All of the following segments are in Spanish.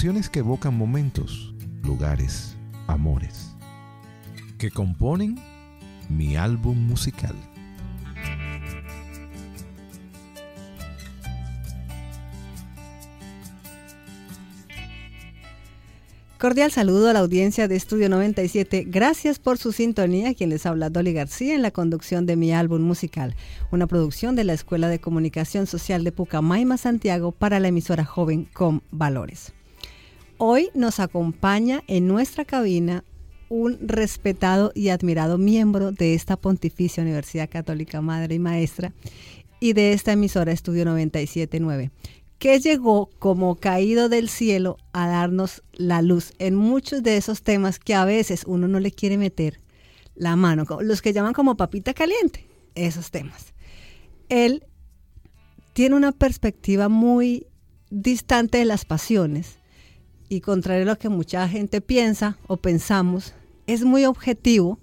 Que evocan momentos, lugares, amores, que componen mi álbum musical. Cordial saludo a la audiencia de Estudio 97. Gracias por su sintonía. Quien les habla Dolly García en la conducción de mi álbum musical, una producción de la Escuela de Comunicación Social de Pucamaima, Santiago, para la emisora joven con valores. Hoy nos acompaña en nuestra cabina un respetado y admirado miembro de esta Pontificia Universidad Católica Madre y Maestra y de esta emisora Estudio 979 que llegó como caído del cielo a darnos la luz en muchos de esos temas que a veces uno no le quiere meter la mano, los que llaman como papita caliente, esos temas. Él tiene una perspectiva muy distante de las pasiones y contrario a lo que mucha gente piensa o pensamos, es muy objetivo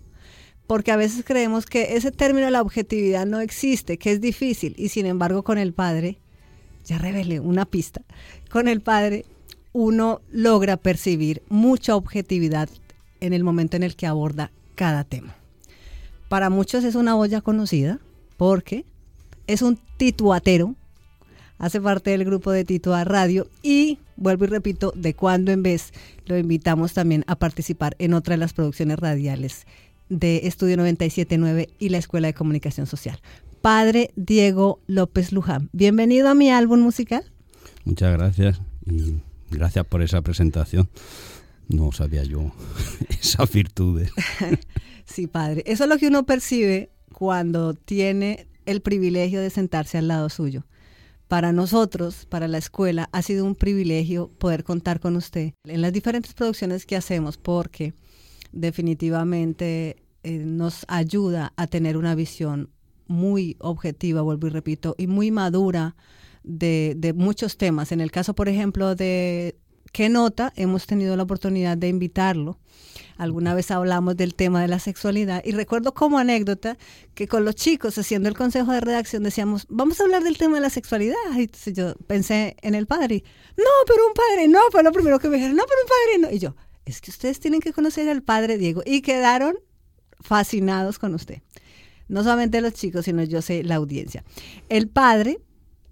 porque a veces creemos que ese término de la objetividad no existe, que es difícil y sin embargo con el Padre ya revelé una pista, con el Padre uno logra percibir mucha objetividad en el momento en el que aborda cada tema. Para muchos es una olla conocida porque es un tituatero, hace parte del grupo de Titua Radio y, vuelvo y repito, de cuando en vez lo invitamos también a participar en otra de las producciones radiales de Estudio 979 y la Escuela de Comunicación Social padre Diego López Luján. Bienvenido a mi álbum musical. Muchas gracias y gracias por esa presentación. No sabía yo esas virtudes. sí, padre. Eso es lo que uno percibe cuando tiene el privilegio de sentarse al lado suyo. Para nosotros, para la escuela, ha sido un privilegio poder contar con usted en las diferentes producciones que hacemos porque definitivamente eh, nos ayuda a tener una visión muy objetiva, vuelvo y repito, y muy madura de, muchos temas. En el caso, por ejemplo, de ¿Qué nota? Hemos tenido la oportunidad de invitarlo. Alguna vez hablamos del tema de la sexualidad y recuerdo como anécdota que con los chicos haciendo el consejo de redacción decíamos, vamos a hablar del tema de la sexualidad. Y yo pensé en el padre. no, pero un padre, no, fue lo primero que me dijeron, no, pero un padre, no. Y yo, es que ustedes tienen que conocer al padre Diego. Y quedaron fascinados con usted no solamente los chicos, sino yo sé la audiencia. El padre,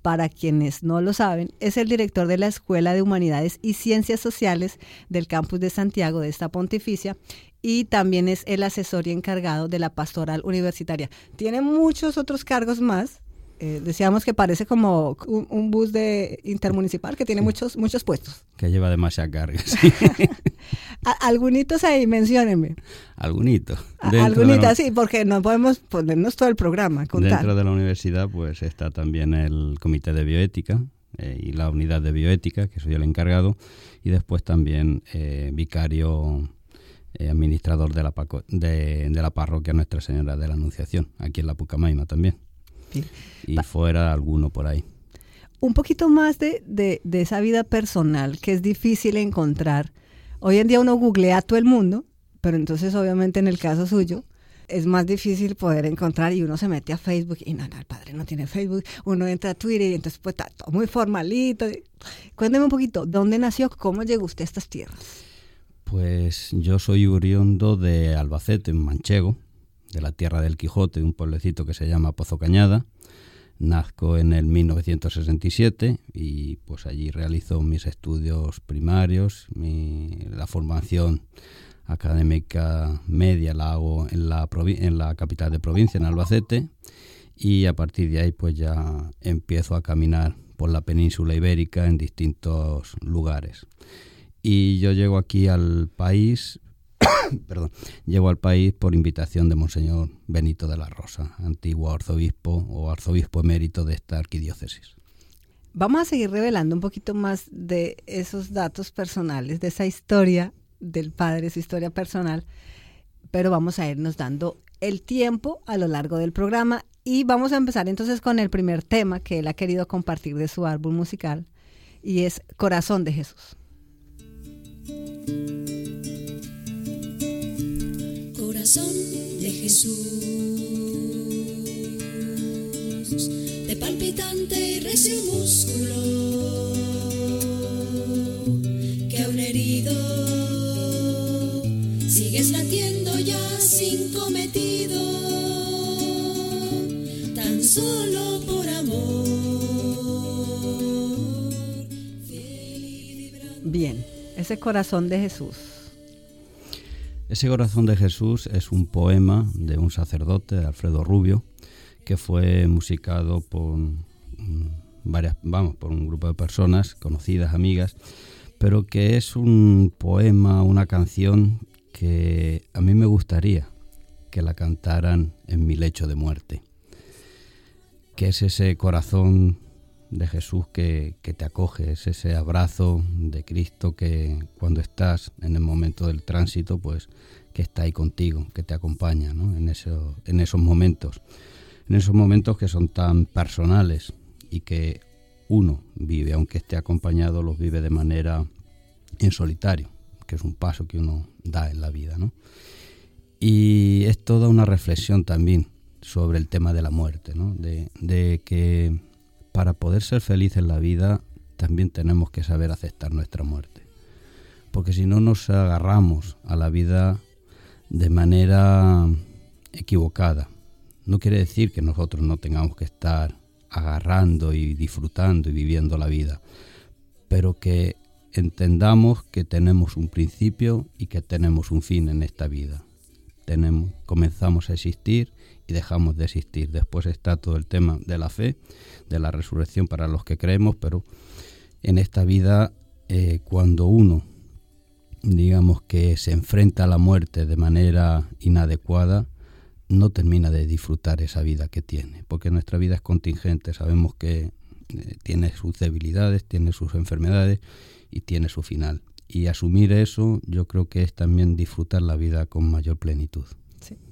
para quienes no lo saben, es el director de la Escuela de Humanidades y Ciencias Sociales del campus de Santiago de esta pontificia y también es el asesor y encargado de la pastoral universitaria. Tiene muchos otros cargos más, eh, decíamos que parece como un, bus de intermunicipal que tiene muchos muchos puestos. Que lleva demasiada carga. Algunitos ahí, menciónenme. Algunitos. Algunitos, sí, porque no podemos ponernos todo el programa. Dentro de la universidad pues está también el comité de bioética eh, y la unidad de bioética, que soy el encargado, y después también eh, vicario administrador de la, de, de la parroquia Nuestra Señora de la Anunciación, aquí en la Pucamaima también y fuera alguno por ahí. Un poquito más de, de, esa vida personal que es difícil encontrar. Hoy en día uno googlea a todo el mundo, pero entonces obviamente en el caso suyo es más difícil poder encontrar y uno se mete a Facebook y no, no, el padre no tiene Facebook, uno entra a Twitter y entonces pues está todo muy formalito. Cuénteme un poquito, ¿dónde nació? ¿Cómo llegó usted a estas tierras? Pues yo soy oriundo de Albacete, en Manchego, de la tierra del Quijote, un pueblecito que se llama Pozo Cañada. Nazco en el 1967 y pues allí realizo mis estudios primarios, la formación académica media la hago en la, en la capital de provincia, en Albacete, y a partir de ahí pues ya empiezo a caminar por la península ibérica en distintos lugares. Y yo llego aquí al país perdón, llegó al país por invitación de Monseñor Benito de la Rosa, antiguo arzobispo o arzobispo emérito de esta arquidiócesis. Vamos a seguir revelando un poquito más de esos datos personales, de esa historia del padre, su historia personal, pero vamos a irnos dando el tiempo a lo largo del programa y vamos a empezar entonces con el primer tema que él ha querido compartir de su álbum musical y es Corazón de Jesús. corazón de Jesús, de palpitante y recio músculo, que aún herido sigues latiendo ya sin cometido, tan solo por amor. Bien, ese corazón de Jesús ese corazón de Jesús es un poema de un sacerdote, Alfredo Rubio, que fue musicado por varias, vamos, por un grupo de personas conocidas, amigas, pero que es un poema, una canción que a mí me gustaría que la cantaran en mi lecho de muerte. Que es ese corazón de Jesús que, te acoge, es ese abrazo de Cristo que cuando estás en el momento del tránsito, pues que está ahí contigo, que te acompaña en, eso, en esos momentos, en esos momentos que son tan personales y que uno vive, aunque esté acompañado, los vive de manera en solitario, que es un paso que uno da en la vida. ¿no? Y es toda una reflexión también sobre el tema de la muerte, ¿no? de, de que para poder ser feliz en la vida también tenemos que saber aceptar nuestra muerte. Porque si no nos agarramos a la vida de manera equivocada, no quiere decir que nosotros no tengamos que estar agarrando y disfrutando y viviendo la vida, pero que entendamos que tenemos un principio y que tenemos un fin en esta vida. Tenemos, comenzamos a existir y dejamos de existir. Después está todo el tema de la fe, de la resurrección para los que creemos, pero en esta vida, eh, cuando uno, digamos que se enfrenta a la muerte de manera inadecuada, no termina de disfrutar esa vida que tiene, porque nuestra vida es contingente, sabemos que eh, tiene sus debilidades, tiene sus enfermedades y tiene su final. Y asumir eso yo creo que es también disfrutar la vida con mayor plenitud.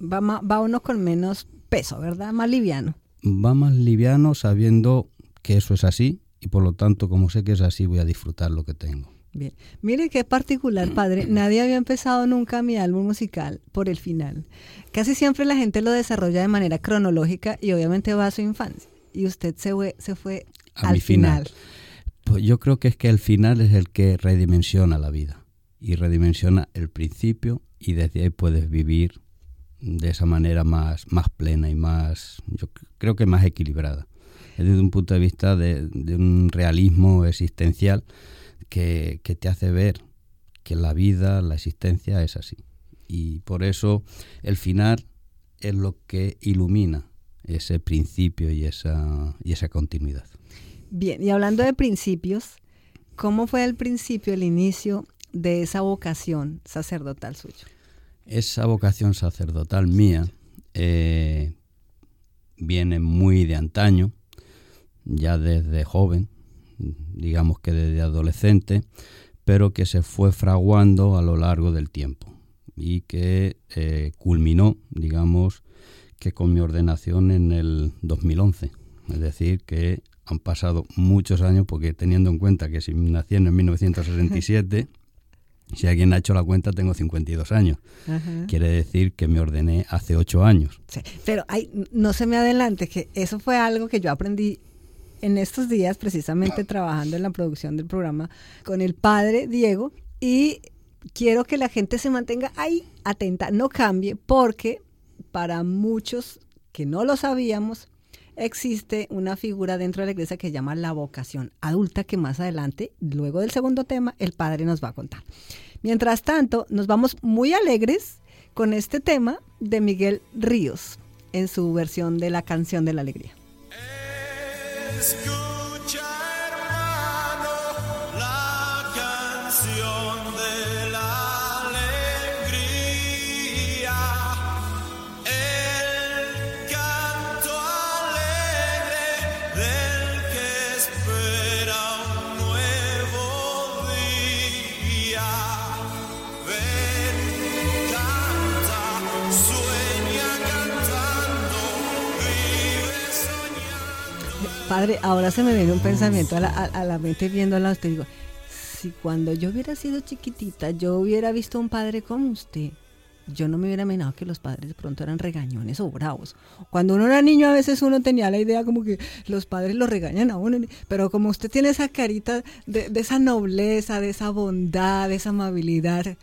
Va, va uno con menos peso, ¿verdad? Más liviano. Va más liviano sabiendo que eso es así y por lo tanto como sé que es así voy a disfrutar lo que tengo. Bien, mire qué particular, padre. Nadie había empezado nunca mi álbum musical por el final. Casi siempre la gente lo desarrolla de manera cronológica y obviamente va a su infancia. Y usted se fue, se fue al final. Pues yo creo que es que el final es el que redimensiona la vida y redimensiona el principio y desde ahí puedes vivir de esa manera más, más plena y más, yo creo que más equilibrada. Desde un punto de vista de, un realismo existencial que, te hace ver que la vida, la existencia es así. Y por eso el final es lo que ilumina ese principio y esa, y esa continuidad. Bien, y hablando de principios, ¿cómo fue el principio, el inicio de esa vocación sacerdotal suya? Esa vocación sacerdotal mía eh, viene muy de antaño, ya desde joven, digamos que desde adolescente, pero que se fue fraguando a lo largo del tiempo y que eh, culminó, digamos, que con mi ordenación en el 2011. Es decir, que han pasado muchos años porque teniendo en cuenta que si nací en 1967, si alguien ha hecho la cuenta, tengo 52 años. Quiere decir que me ordené hace 8 años. pero no se me adelante, que eso fue algo que yo aprendí en estos días, precisamente trabajando en la producción del programa con el padre Diego y quiero que la gente se mantenga ahí atenta, no cambie, porque para muchos que no lo sabíamos, existe una figura dentro de la iglesia que se llama la vocación adulta, que más adelante, luego del segundo tema, el padre nos va a contar. Mientras tanto, nos vamos muy alegres con este tema de Miguel Ríos en su versión de la canción de la alegría. Escucha, Padre, ahora se me viene un pensamiento a la, a- a la mente viéndola usted. Digo, si cuando yo hubiera sido chiquitita, yo hubiera visto a un padre como usted, yo no me hubiera imaginado que los padres de pronto eran regañones o bravos. Cuando uno era niño, a veces uno tenía la idea como que los padres lo regañan a uno, pero como usted tiene esa carita de, de esa nobleza, de esa bondad, de esa amabilidad,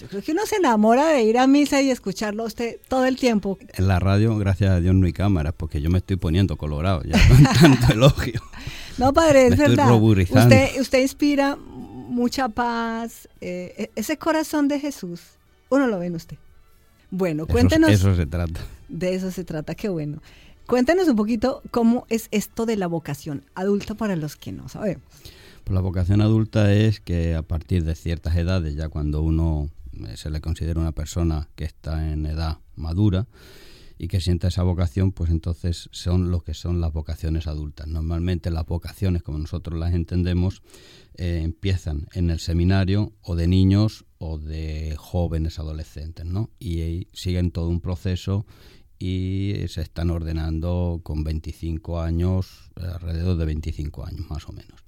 Yo creo que uno se enamora de ir a misa y escucharlo a usted todo el tiempo. En la radio, gracias a Dios, no hay cámaras, porque yo me estoy poniendo colorado ya con tanto elogio. No, padre, es verdad. Usted, usted inspira mucha paz, eh, e- ese corazón de Jesús. Uno lo ve en usted. Bueno, Eso- cuéntenos. Eso, se trata. De eso se trata, qué bueno. Cuéntenos un poquito cómo es esto de la vocación adulta para los que no sabemos. Pues la vocación adulta es que a partir de ciertas edades, ya cuando uno se le considera una persona que está en edad madura y que sienta esa vocación, pues entonces son lo que son las vocaciones adultas. Normalmente las vocaciones, como nosotros las entendemos, eh, empiezan en el seminario o de niños o de jóvenes adolescentes, ¿no? Y ahí siguen todo un proceso y se están ordenando con 25 años, alrededor de 25 años más o menos.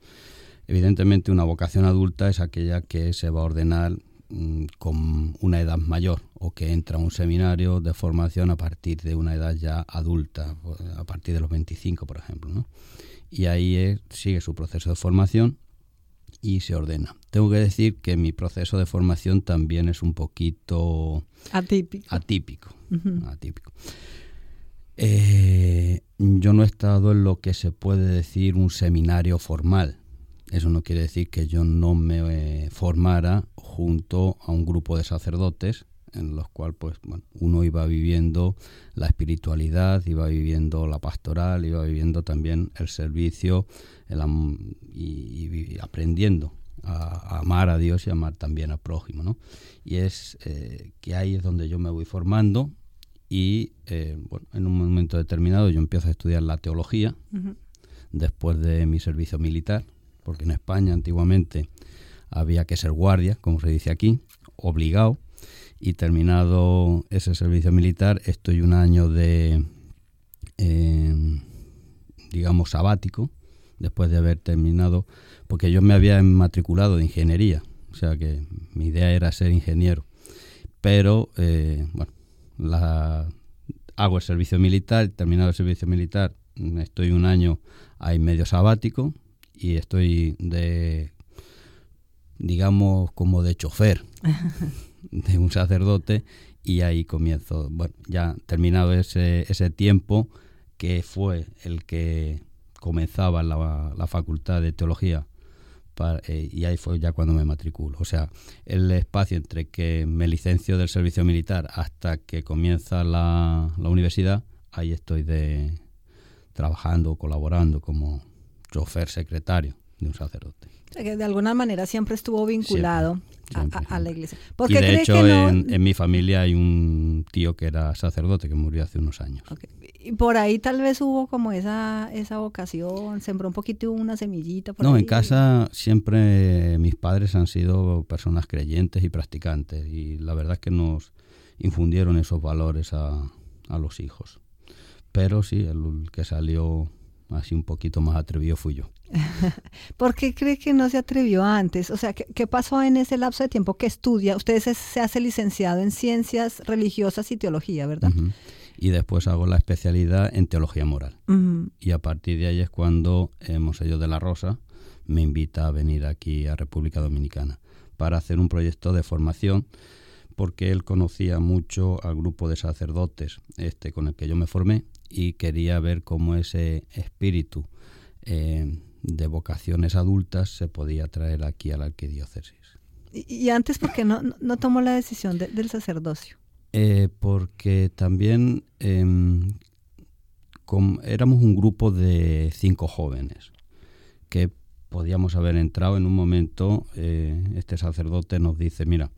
Evidentemente una vocación adulta es aquella que se va a ordenar con una edad mayor o que entra a un seminario de formación a partir de una edad ya adulta, pues, a partir de los 25 por ejemplo. ¿no? Y ahí es- sigue su proceso de formación y se ordena. Tengo que decir que mi proceso de formación también es un poquito Atípico. atípico. Atípico. Eh, yo no he estado en lo que se puede decir un seminario formal. Eso no quiere decir que yo no me eh, formara junto a un grupo de sacerdotes en los cuales pues, bueno, uno iba viviendo la espiritualidad, iba viviendo la pastoral, iba viviendo también el servicio el y, aprendiendo a, a amar a Dios y amar también al prójimo. ¿no? Y es eh, que ahí es donde yo me voy formando y eh, bueno, en un momento determinado yo empiezo a estudiar la teología después de mi servicio militar, porque en España antiguamente había que ser guardia, como se dice aquí, obligado, y terminado ese servicio militar estoy un año de, eh, digamos, sabático, después de haber terminado, porque yo me había matriculado de ingeniería, o sea que mi idea era ser ingeniero, pero eh, bueno, la, hago el servicio militar, terminado el servicio militar, estoy un año ahí medio sabático y estoy de, digamos, como de chofer de un sacerdote y ahí comienzo, bueno, ya terminado ese, ese tiempo que fue el que comenzaba la, la facultad de teología eh, y ahí fue ya cuando me matriculo. O sea, el espacio entre que me licencio del servicio militar hasta que comienza la, la universidad, ahí estoy de trabajando, colaborando como chofer secretario de un sacerdote. Que de alguna manera siempre estuvo vinculado a- siempre, a, a la siempre. iglesia. ¿Por Y de cree hecho, que no? en, en mi familia hay un tío que era sacerdote que murió hace unos años. Ok. Y por ahí tal vez hubo como esa, esa vocación, sembró un poquito una semillita. Por No, ahí. en casa siempre mis padres han sido personas creyentes y practicantes y la verdad es que nos infundieron esos valores a, a los hijos. Pero sí, el que salió así un poquito más atrevido fui yo. ¿Por qué cree que no se atrevió antes? O sea, ¿qué, qué pasó en ese lapso de tiempo que estudia? Usted se, se hace licenciado en ciencias religiosas y teología, ¿verdad? Y después hago la especialidad en teología moral. Y a partir de ahí es cuando eh, Monseñor de la Rosa me invita a venir aquí a República Dominicana para hacer un proyecto de formación porque él conocía mucho al grupo de sacerdotes este con el que yo me formé y quería ver cómo ese espíritu eh, de vocaciones adultas se podía traer aquí a la arquidiócesis. Y, y antes, ¿por qué no, no, tomó la decisión de- del sacerdocio? Eh, porque también em, éramos un grupo de cinco jóvenes que podíamos haber entrado en un momento, eh, este sacerdote nos dice, mira,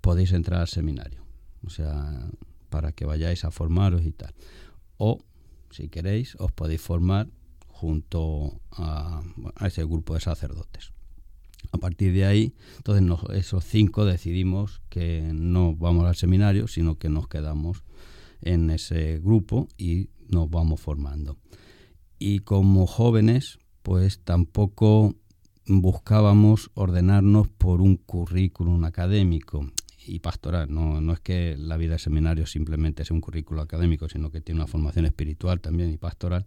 podéis entrar al seminario, o sea, para que vayáis a formaros y tal. O, si queréis, os podéis formar junto a, ese grupo de sacerdotes. A partir de ahí, entonces nos- esos cinco decidimos que no vamos al seminario, sino que nos quedamos en ese grupo y nos vamos formando. Y como jóvenes, pues tampoco buscábamos ordenarnos por un currículum académico y pastoral. No, no es que la vida de seminario simplemente sea un currículo académico, sino que tiene una formación espiritual también y pastoral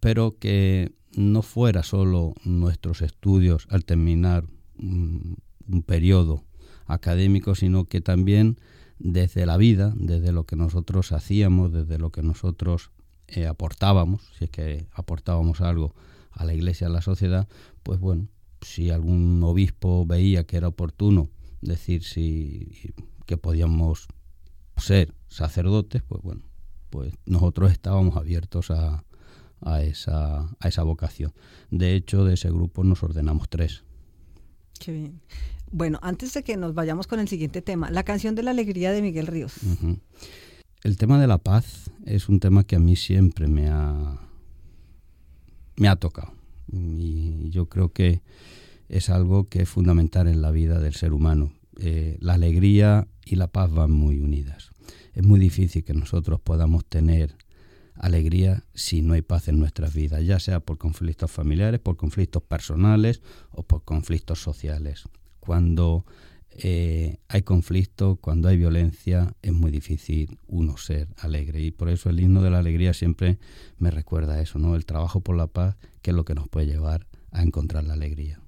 pero que no fuera solo nuestros estudios al terminar un, un periodo académico, sino que también desde la vida, desde lo que nosotros hacíamos, desde lo que nosotros eh, aportábamos, si es que aportábamos algo a la iglesia, a la sociedad, pues bueno, si algún obispo veía que era oportuno decir si que podíamos ser sacerdotes, pues bueno, pues nosotros estábamos abiertos a, a, esa, a esa vocación. De hecho, de ese grupo nos ordenamos tres. Qué bien. Bueno, antes de que nos vayamos con el siguiente tema, la canción de la alegría de Miguel Ríos. El tema de la paz es un tema que a mí siempre me ha, me ha tocado. Y yo creo que es algo que es fundamental en la vida del ser humano. Eh, la alegría y la paz van muy unidas. Es muy difícil que nosotros podamos tener alegría si no hay paz en nuestras vidas, ya sea por conflictos familiares, por conflictos personales o por conflictos sociales. Cuando eh, hay conflicto, cuando hay violencia, es muy difícil uno ser alegre. Y por eso el himno de la alegría siempre me recuerda a eso, ¿no? El trabajo por la paz, que es lo que nos puede llevar a encontrar la alegría.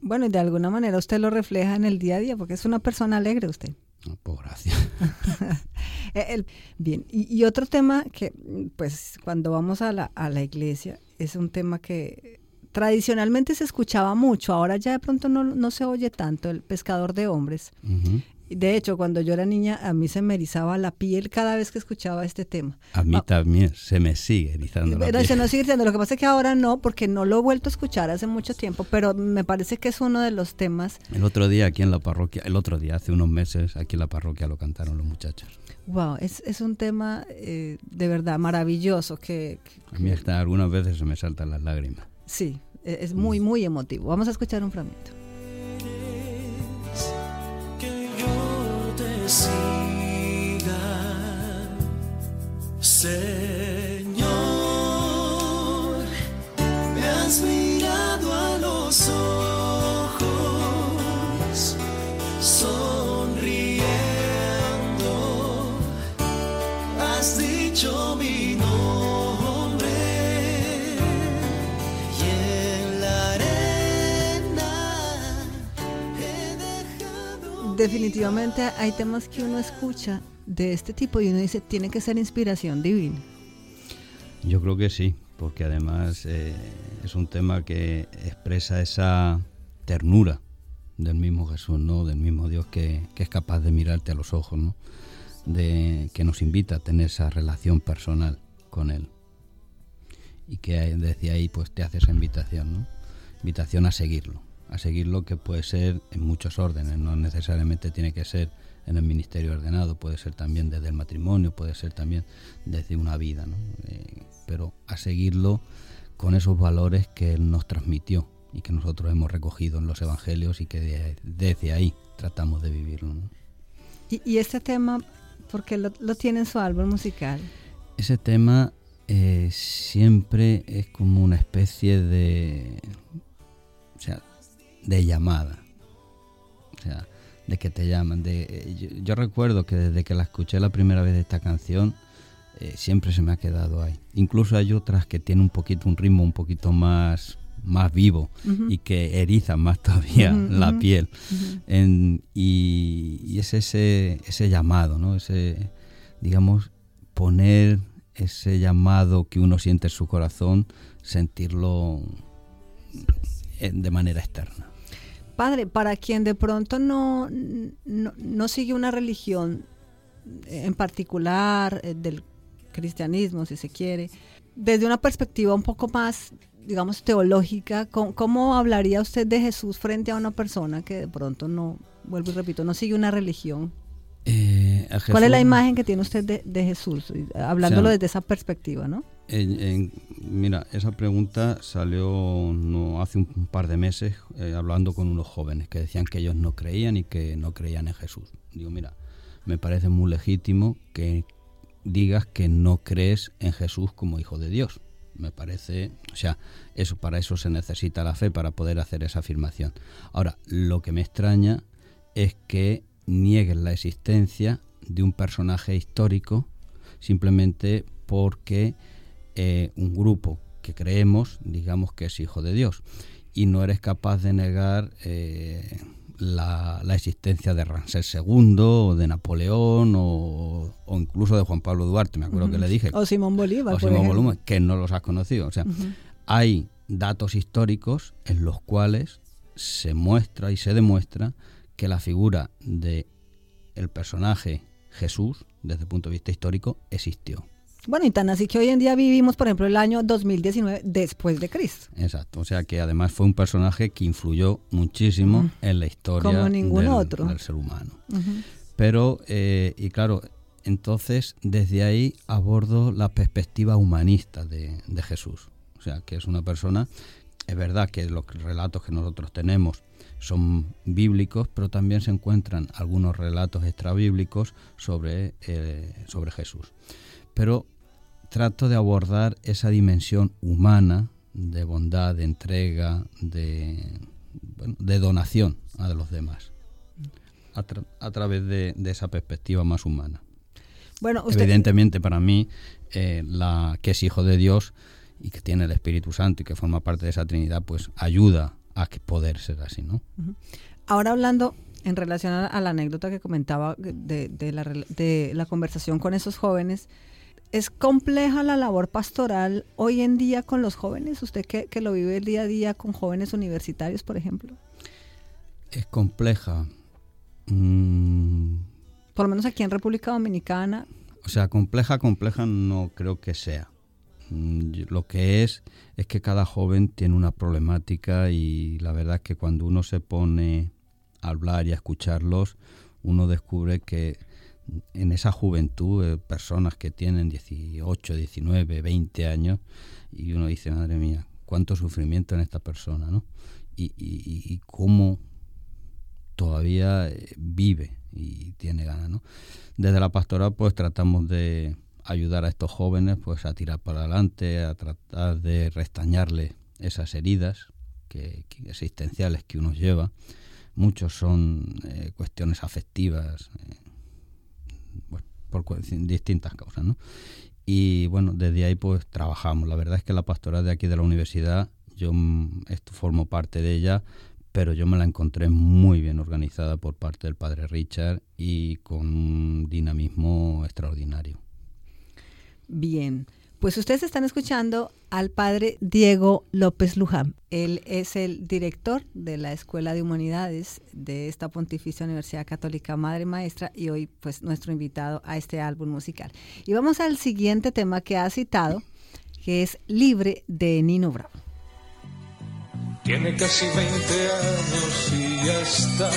Bueno, y de alguna manera usted lo refleja en el día a día, porque es una persona alegre usted. No, pues gracias. Eh, bien, y, y otro tema que, pues, cuando vamos a la, a la iglesia, es un tema que tradicionalmente se escuchaba mucho, ahora ya de pronto no, no se oye tanto, el pescador de hombres. De hecho, cuando yo era niña, a mí se me erizaba la piel cada vez que escuchaba este tema. A mí Ah. también se me sigue erizando la piel. se nos sigue diciendo, lo que pasa es que ahora no, porque no lo he vuelto a escuchar hace mucho tiempo, pero me parece que es uno de los temas, El otro día aquí en la parroquia, el otro día, hace unos meses, aquí en la parroquia lo cantaron los muchachos. wow, es, es un tema eh, de verdad maravilloso que, que- A mí hasta algunas veces se me saltan las lágrimas. sí, e- es muy, muy emotivo. Vamos a escuchar un fragmento. Definitivamente hay temas que uno escucha de este tipo y uno dice, tiene que ser inspiración divina. Yo creo que sí, porque además eh, es un tema que expresa esa ternura del mismo Jesús, ¿no? Del mismo Dios que, que es capaz de mirarte a los ojos, ¿no? De, que nos invita a tener esa relación personal con Él. Y que desde ahí pues te hace esa invitación, ¿no? Invitación a seguirlo, a seguirlo que puede ser en muchos órdenes, no necesariamente tiene que ser en el ministerio ordenado, puede ser también desde el matrimonio, puede ser también desde una vida, ¿no? Eh, pero a seguirlo con esos valores que Él nos transmitió y que nosotros hemos recogido en los evangelios y que de- desde ahí tratamos de vivirlo. ¿no? Y, y este tema, porque lo, lo tiene en su álbum musical. Ese tema eh, siempre es como una especie de, o sea, de llamada, o sea, de que te llaman. De, eh, yo, yo recuerdo que desde que la escuché la primera vez esta canción, eh, siempre se me ha quedado ahí. Incluso hay otras que tienen un poquito un ritmo un poquito más más vivo y que erizan más todavía la piel. En- y, y es ese, ese llamado, ¿no? Ese, digamos, poner ese llamado que uno siente en su corazón, sentirlo eh, de manera externa. Padre, para quien de pronto no, no, no sigue una religión en particular eh, del cristianismo, si se quiere, desde una perspectiva un poco más, digamos, teológica, ¿cómo, cómo hablaría usted de Jesús frente a una persona que de pronto no, vuelvo y repito, no sigue una religión? Eh, ¿Cuál es la imagen que tiene usted de, de Jesús? Eh, Hablándolo O sea, desde esa perspectiva, ¿no? Mira, esa pregunta salió hace un par de meses eh, hablando con unos jóvenes que decían que ellos no creían y que no creían en Jesús. Digo, mira, me parece muy legítimo que digas que no crees en Jesús como hijo de Dios. Me parece, o sea, eso para eso se necesita la fe para poder hacer esa afirmación. Ahora, lo que me extraña es que nieguen la existencia de un personaje histórico simplemente porque eh, un grupo que creemos, digamos que es hijo de Dios, y no eres capaz de negar eh, la, existencia de Ramsés II, o de Napoleón, o, incluso de Juan Pablo Duarte, me acuerdo que le dije. O Simón Bolívar. O Simón Bolívar, que no los has conocido. O sea, hay datos históricos en los cuales se muestra y se demuestra que la figura de el personaje Jesús, desde el punto de vista histórico, existió. Bueno, y tan así que hoy en día vivimos, por ejemplo, el año 2019 después de Cristo. Exacto, o sea que además fue un personaje que influyó muchísimo en la historia Como ningún del, otro. del, ser humano. Pero, eh, y claro, entonces desde ahí abordo la perspectiva humanista de, de Jesús. O sea, que es una persona, es verdad que los relatos que nosotros tenemos son bíblicos, pero también se encuentran algunos relatos extrabíblicos sobre, eh, sobre Jesús. Pero trato de abordar esa dimensión humana de bondad, de entrega, de, de donación a los demás, a, través de, esa perspectiva más humana. Bueno, Evidentemente para mí, eh, la que es hijo de Dios y que tiene el Espíritu Santo y que forma parte de esa Trinidad, pues ayuda a poder ser así, ¿no? Ahora hablando en relación a, la anécdota que comentaba de, la, de la conversación con esos jóvenes, ¿es compleja la labor pastoral hoy en día con los jóvenes? ¿Usted que, que lo vive el día a día con jóvenes universitarios, por ejemplo? Es compleja. Mm. Por lo menos aquí en República Dominicana. O sea, compleja, compleja no creo que sea. Mm, lo que es es que cada joven tiene una problemática y la verdad es que cuando uno se pone a hablar y a escucharlos, uno descubre que en esa juventud, eh, personas que tienen 18, 19, 20 años, y uno dice, madre mía, cuánto sufrimiento en esta persona, ¿no? Y, y cómo todavía eh, vive y tiene ganas, ¿no? Desde la pastoral pues tratamos de ayudar a estos jóvenes pues a tirar para adelante, a tratar de restañarle esas heridas que, existenciales que uno lleva. Muchos son eh, cuestiones afectivas, por distintas causas, ¿no? Y bueno, desde ahí pues trabajamos. La verdad es que la pastoral de aquí de la universidad, yo esto formo parte de ella, pero yo me la encontré muy bien organizada por parte del padre Richard y con un dinamismo extraordinario. Bien, pues ustedes están escuchando al padre Diego López Luján. Él es el director de la Escuela de Humanidades de esta Pontificia Universidad Católica Madre Maestra y hoy pues nuestro invitado a este álbum musical. Y vamos al siguiente tema que ha citado, que es Libre de Nino Bravo. Tiene casi 20 años y ya está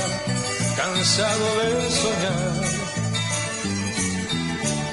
cansado de soñar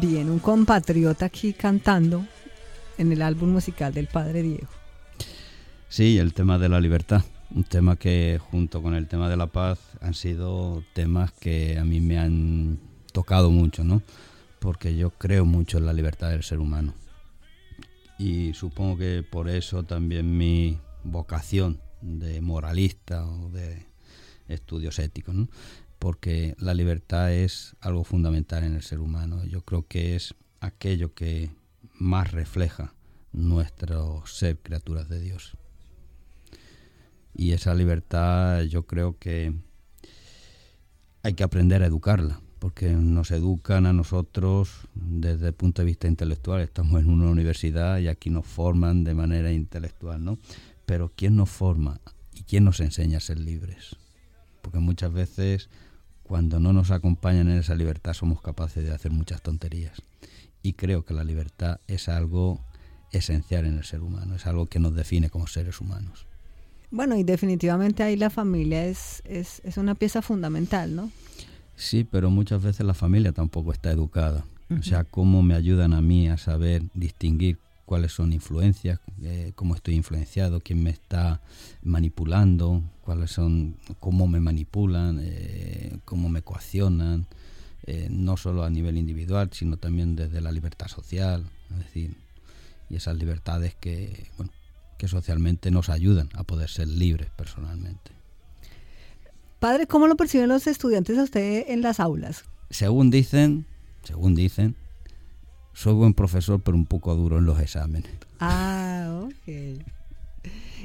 Bien, un compatriota aquí cantando en el álbum musical del Padre Diego. Sí, el tema de la libertad, un tema que junto con el tema de la paz han sido temas que a mí me han tocado mucho, ¿no? Porque yo creo mucho en la libertad del ser humano. Y supongo que por eso también mi vocación de moralista o de estudios éticos, ¿no? Porque la libertad es algo fundamental en el ser humano. Yo creo que es aquello que más refleja nuestro ser criaturas de Dios. Y esa libertad yo creo que hay que aprender a educarla, porque nos educan a nosotros desde el punto de vista intelectual. Estamos en una universidad y aquí nos forman de manera intelectual, ¿no? Pero ¿quién nos forma y quién nos enseña a ser libres? Porque muchas veces cuando no nos acompañan en esa libertad somos capaces de hacer muchas tonterías. Y creo que la libertad es algo esencial en el ser humano, es algo que nos define como seres humanos. Bueno, y definitivamente ahí la familia es, es, es una pieza fundamental, ¿no? Sí, pero muchas veces la familia tampoco está educada. O sea, cómo me ayudan a mí a saber distinguir cuáles son influencias, eh, cómo estoy influenciado, quién me está manipulando, cuáles son, cómo me manipulan, eh, cómo me coaccionan, eh, no solo a nivel individual, sino también desde la libertad social, es decir, y esas libertades que, bueno, que socialmente nos ayudan a poder ser libres personalmente. Padre, ¿cómo lo perciben los estudiantes a usted en las aulas? Según dicen, según dicen, soy buen profesor, pero un poco duro en los exámenes. Ah, ok.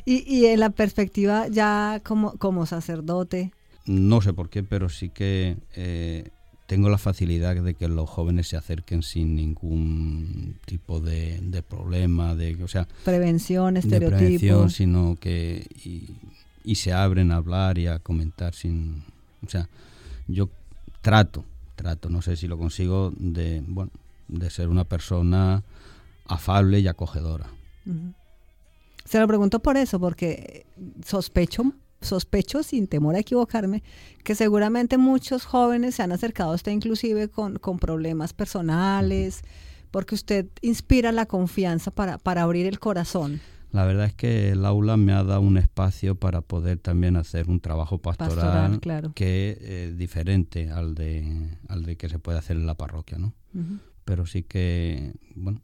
Y, en la perspectiva ya como, como sacerdote. No sé por qué, pero sí que eh, tengo la facilidad de que los jóvenes se acerquen sin ningún tipo de, problema, de, o sea, prevención, estereotipo. De prevención, sino que y, y, se abren a hablar y a comentar sin, o sea, yo trato, trato, no sé si lo consigo de, bueno, de ser una persona afable y acogedora. Se lo pregunto por eso, porque sospecho, sospecho sin temor a equivocarme, que seguramente muchos jóvenes se han acercado a usted inclusive con, problemas personales, porque usted inspira la confianza para, para abrir el corazón. La verdad es que el aula me ha dado un espacio para poder también hacer un trabajo pastoral, que es diferente al de, al de que se puede hacer en la parroquia, ¿no? Pero sí que, bueno,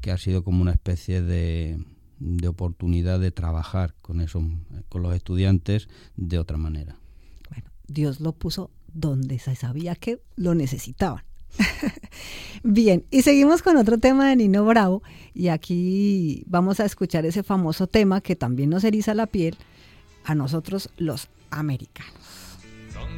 que ha sido como una especie de, de oportunidad de trabajar con eso, con los estudiantes de otra manera. Bueno, Dios lo puso donde se sabía que lo necesitaban. Bien, y seguimos con otro tema de Nino Bravo, y aquí vamos a escuchar ese famoso tema que también nos eriza la piel a nosotros los americanos.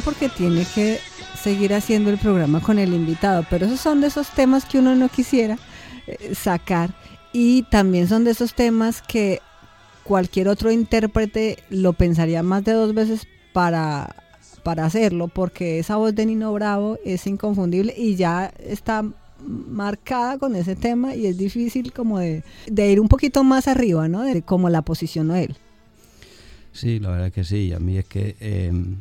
porque tiene que seguir haciendo el programa con el invitado, pero esos son de esos temas que uno no quisiera eh, sacar y también son de esos temas que cualquier otro intérprete lo pensaría más de dos veces para, para hacerlo, porque esa voz de Nino Bravo es inconfundible y ya está marcada con ese tema y es difícil como de, ir un poquito más arriba, ¿no? De cómo la posicionó él. Sí, la verdad que sí. A mí es que em,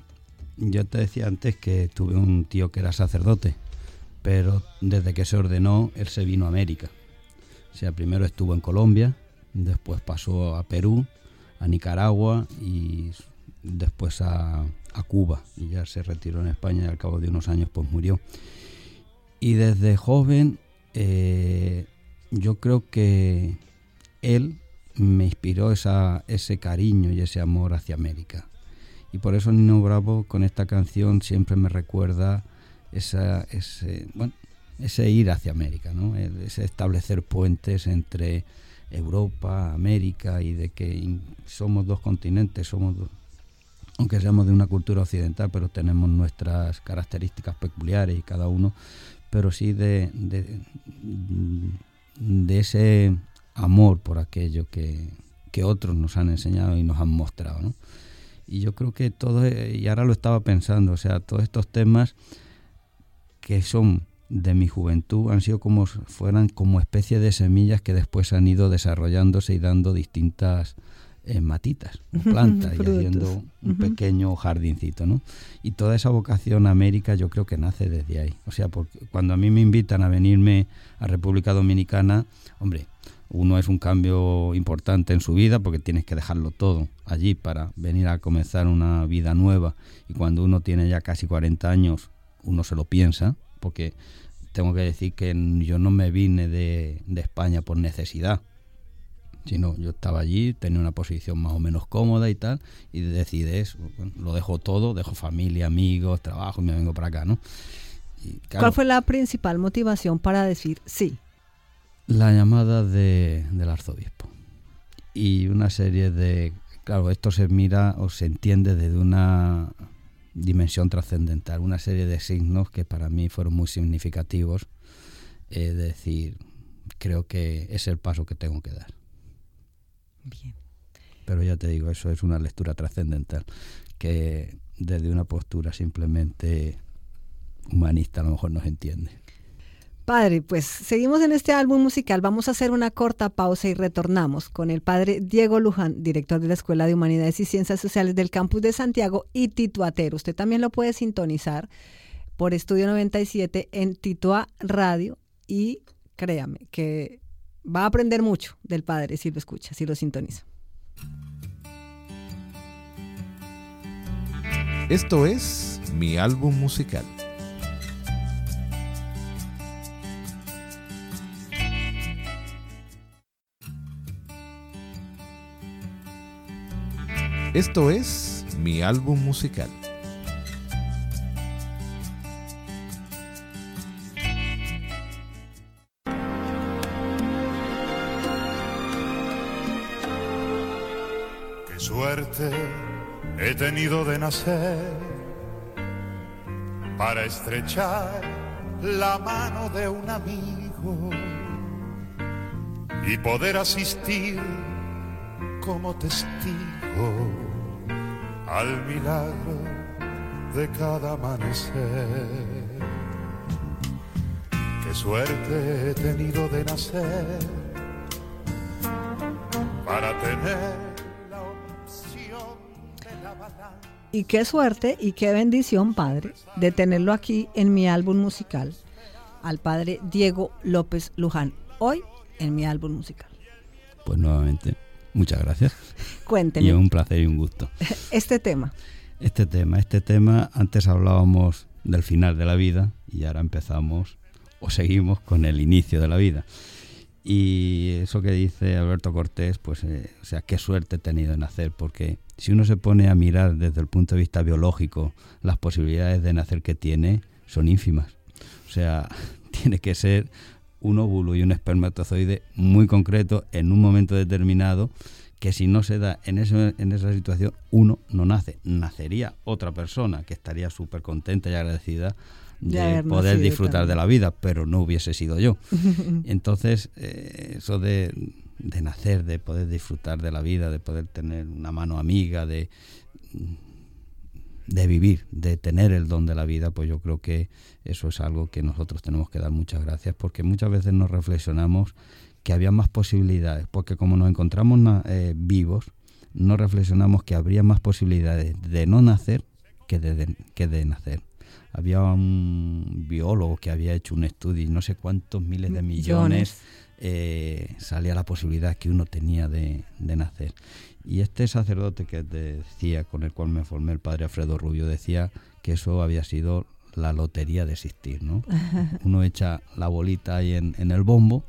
yo te decía antes que tuve un tío que era sacerdote, pero desde que se ordenó, él se vino a América. O sea, primero estuvo en Colombia, después pasó a Perú, a Nicaragua y después a, Cuba. Y ya se retiró en España y al cabo de unos años pues murió. Y desde joven eh, yo creo que él me inspiró ese cariño y ese amor hacia América. Y por eso Nino Bravo con esta canción siempre me recuerda esa, ese, bueno, ese ir hacia América, ¿no? ese establecer puentes entre Europa, América y de que somos dos continentes, somos aunque seamos de una cultura occidental, pero tenemos nuestras características peculiares y cada uno, pero sí de, de, de ese amor por aquello que, que otros nos han enseñado y nos han mostrado. ¿no? Y yo creo que todo, y ahora lo estaba pensando, o sea, todos estos temas que son de mi juventud han sido como fueran como especie de semillas que después han ido desarrollándose y dando distintas eh, matitas, plantas y haciendo un pequeño jardincito, ¿no? Y toda esa vocación a América yo creo que nace desde ahí. O sea, porque cuando a mí me invitan a venirme a República Dominicana, hombre, uno es un cambio importante en su vida porque tienes que dejarlo todo allí para venir a comenzar una vida nueva. Y cuando uno tiene ya casi 40 años, uno se lo piensa, porque tengo que decir que yo no me vine de, España por necesidad, sino yo estaba allí, tenía una posición más o menos cómoda y tal, y decides, lo dejo todo, dejo familia, amigos, trabajo y me vengo para acá, ¿no? ¿Cuál fue la principal motivación para decir sí? La llamada de, del arzobispo y una serie de... Claro, esto se mira o se entiende desde una dimensión trascendental, una serie de signos que para mí fueron muy significativos, es decir, creo que es el paso que tengo que dar. Bien. Pero ya te digo, eso es una lectura trascendental, que desde una postura simplemente humanista a lo mejor no se entiende. Padre, pues seguimos en este álbum musical. Vamos a hacer una corta pausa y retornamos con el padre Diego Luján, director de la Escuela de Humanidades y Ciencias Sociales del Campus de Santiago, y Tito Atero. Usted también lo puede sintonizar por Estudio 97 en Titoa Radio y créame que va a aprender mucho del padre si lo escucha, si lo sintoniza. Esto es mi álbum musical. Esto es mi álbum musical. Qué suerte he tenido de nacer para estrechar la mano de un amigo y poder asistir como testigo al milagro de cada amanecer. Qué suerte he tenido de nacer para tener la opción de la balanza. Y qué suerte y qué bendición, Padre, de tenerlo aquí en mi álbum musical, al Padre Diego López Luján, hoy en mi álbum musical. Pues nuevamente, muchas gracias. Cuénteme. Y es un placer y un gusto. Este tema. Este tema, este tema, antes hablábamos del final de la vida y ahora empezamos o seguimos con el inicio de la vida. Y eso que dice Alberto Cortés, pues, eh, o sea, qué suerte he tenido en nacer, porque si uno se pone a mirar desde el punto de vista biológico, las posibilidades de nacer que tiene son ínfimas. O sea, tiene que ser un óvulo y un espermatozoide muy concreto en un momento determinado que si no se da en, eso, en esa situación, uno no nace. Nacería otra persona que estaría súper contenta y agradecida De poder disfrutar también. de la vida, pero no hubiese sido yo. Entonces, eh, eso de, de nacer, de poder disfrutar de la vida, de poder tener una mano amiga, de, de vivir, de tener el don de la vida, pues yo creo que eso es algo que nosotros tenemos que dar muchas gracias, porque muchas veces nos reflexionamos que había más posibilidades, porque como nos encontramos na- eh, vivos, no reflexionamos que habría más posibilidades de no nacer que de, de- que de nacer. Había un biólogo que había hecho un estudio y no sé cuántos miles de millones eh, salía la posibilidad que uno tenía de, de nacer. Y este sacerdote que decía, con el cual me formé, el padre Alfredo Rubio, decía que eso había sido la lotería de existir, ¿no? Uno echa la bolita ahí en, en el bombo